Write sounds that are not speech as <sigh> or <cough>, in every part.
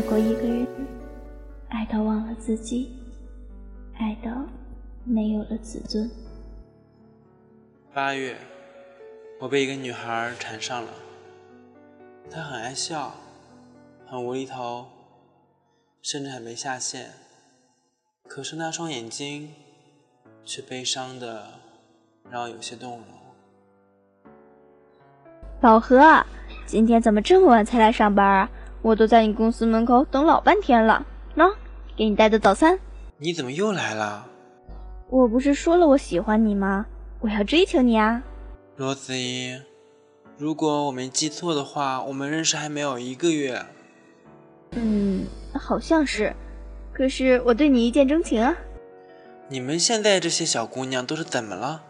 爱过一个人，爱到忘了自己，爱到没有了自尊。八月，我被一个女孩缠上了。她很爱笑，很无厘头，甚至还没下线。可是那双眼睛，却悲伤的让我有些动容。老何，今天怎么这么晚才来上班啊？我都在你公司门口等老半天了。喏，给你带的早餐。你怎么又来了？我不是说了我喜欢你吗？我要追求你啊！罗子怡，如果我没记错的话，我们认识还没有一个月。嗯，好像是。可是我对你一见钟情啊！你们现在这些小姑娘都是怎么了？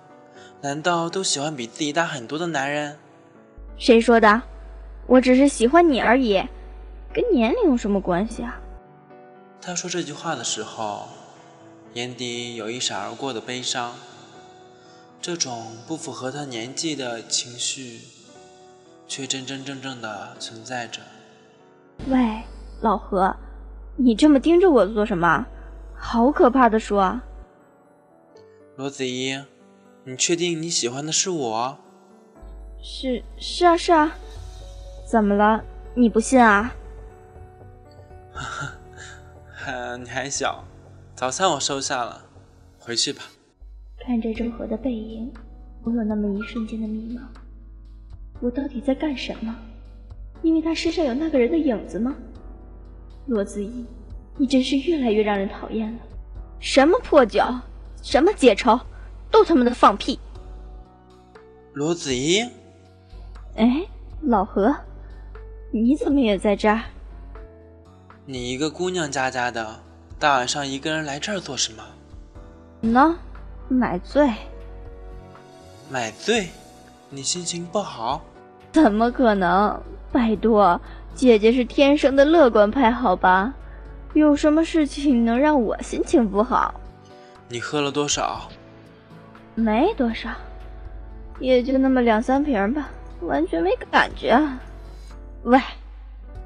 难道都喜欢比自己大很多的男人？谁说的？我只是喜欢你而已，跟年龄有什么关系啊？他说这句话的时候，眼底有一闪而过的悲伤。这种不符合他年纪的情绪，却真真正正的存在着。喂，老何，你这么盯着我做什么？好可怕的说！罗子怡，你确定你喜欢的是我？是是啊是啊，怎么了？你不信啊？哈 <laughs> 哈，你还小，早餐我收下了，回去吧。看着周和的背影，我有那么一瞬间的迷茫。我到底在干什么？因为他身上有那个人的影子吗？罗子怡，你真是越来越让人讨厌了。什么破酒，什么解愁，都他妈的放屁！罗子怡，哎，老何，你怎么也在这儿？你一个姑娘家家的，大晚上一个人来这儿做什么？喏。买醉，买醉，你心情不好？怎么可能？拜托，姐姐是天生的乐观派，好吧？有什么事情能让我心情不好？你喝了多少？没多少，也就那么两三瓶吧，完全没感觉。喂，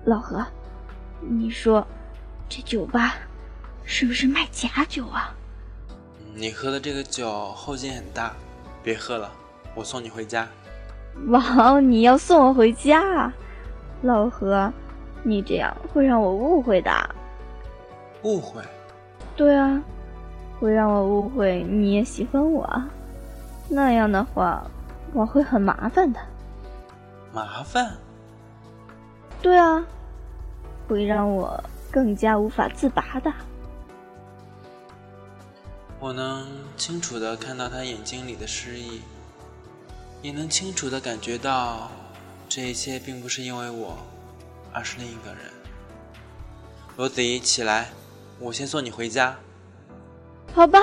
老何，你说这酒吧是不是卖假酒啊？你喝的这个酒后劲很大，别喝了，我送你回家。王，你要送我回家？老何，你这样会让我误会的。误会？对啊，会让我误会你也喜欢我。那样的话，我会很麻烦的。麻烦？对啊，会让我更加无法自拔的。我能清楚的看到他眼睛里的失意，也能清楚的感觉到，这一切并不是因为我，而是另一个人。罗子怡，起来，我先送你回家。好吧，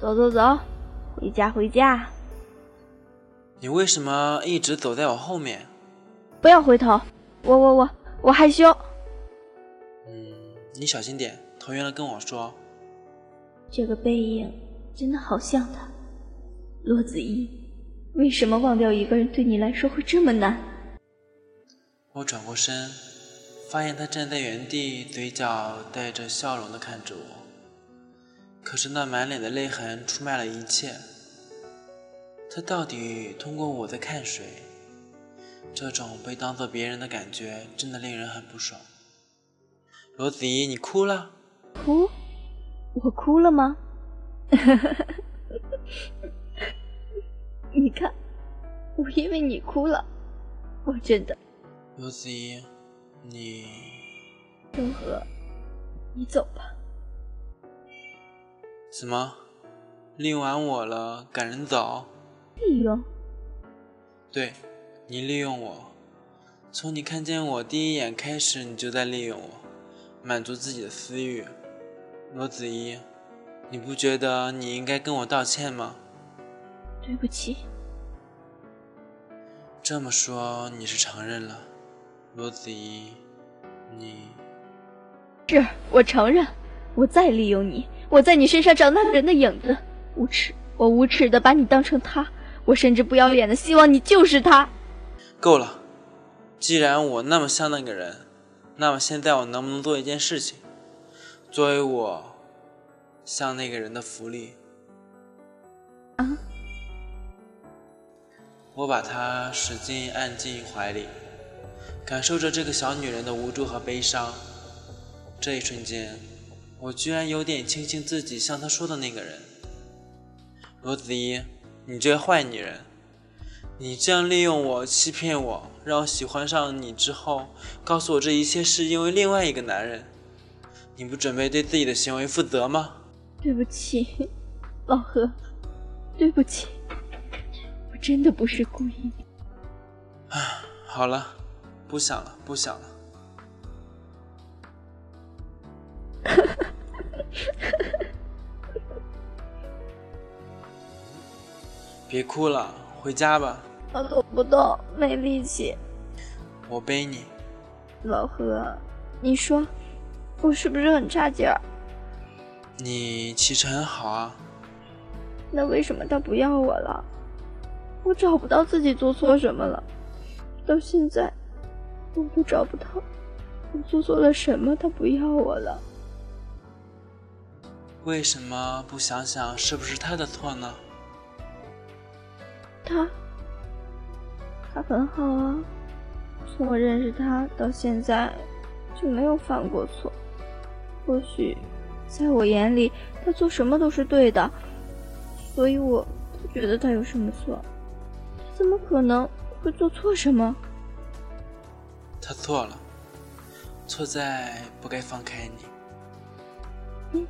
走走走，回家回家。你为什么一直走在我后面？不要回头，我我我我害羞。嗯，你小心点，头晕了跟我说。这个背影真的好像他，洛子怡。为什么忘掉一个人对你来说会这么难？我转过身，发现他站在原地，嘴角带着笑容的看着我。可是那满脸的泪痕出卖了一切。他到底通过我在看谁？这种被当做别人的感觉，真的令人很不爽。罗子怡，你哭了？哭？我哭了吗？<laughs> 你看，我因为你哭了，我真的。罗子怡，你。周和，你走吧。什么，利用完我了，赶人走？利用？对，你利用我。从你看见我第一眼开始，你就在利用我，满足自己的私欲。罗子怡，你不觉得你应该跟我道歉吗？对不起。这么说你是承认了，罗子怡，你是我承认，我再利用你，我在你身上找那个人的影子，无耻，我无耻的把你当成他，我甚至不要脸的希望你就是他。够了，既然我那么像那个人，那么现在我能不能做一件事情，作为我向那个人的福利？啊？我把她使劲按进怀里，感受着这个小女人的无助和悲伤。这一瞬间，我居然有点庆幸自己像她说的那个人。罗子怡，你这个坏女人，你这样利用我、欺骗我，让我喜欢上你之后，告诉我这一切是因为另外一个男人，你不准备对自己的行为负责吗？对不起，老何，对不起。我真的不是故意。啊，好了，不想了，不想了。<laughs> 别哭了，回家吧。我走不动，没力气。我背你。老何，你说我是不是很差劲儿？你其实很好啊。那为什么他不要我了？我找不到自己做错什么了，到现在我都找不到我做错了什么，他不要我了。为什么不想想是不是他的错呢？他，他很好啊，从我认识他到现在就没有犯过错。或许在我眼里，他做什么都是对的，所以我不觉得他有什么错。怎么可能会做错什么？他错了，错在不该放开你。嗯，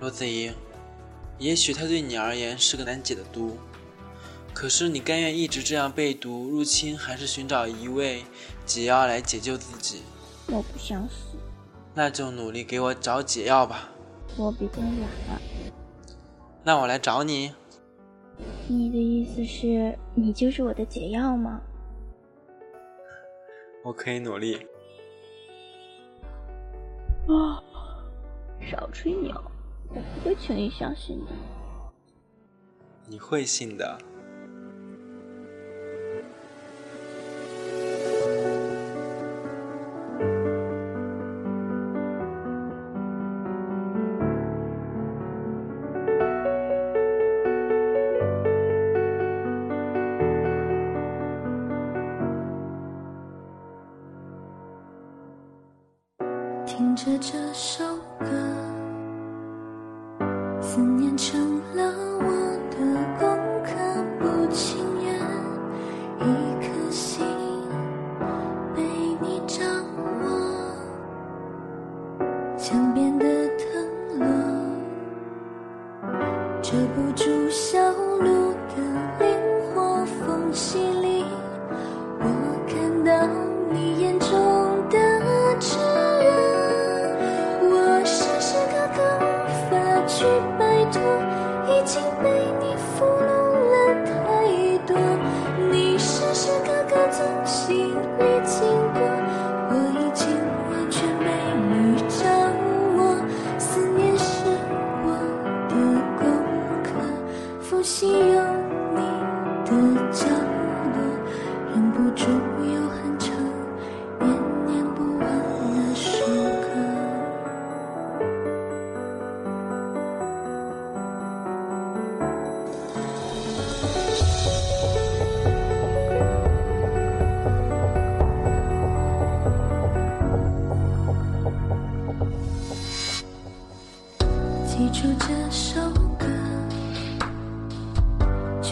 罗子怡，也许他对你而言是个难解的毒，可是你甘愿一直这样被毒入侵，还是寻找一味解药来解救自己？我不想死。那就努力给我找解药吧。我比较懒。那我来找你。你的意思是，你就是我的解药吗？我可以努力。啊，少吹牛！我不会轻易相信的。你会信的。听着这首歌，思念成了我的功课，不情愿一颗心被你掌握，墙边的藤萝遮不住笑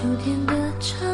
秋天的蝉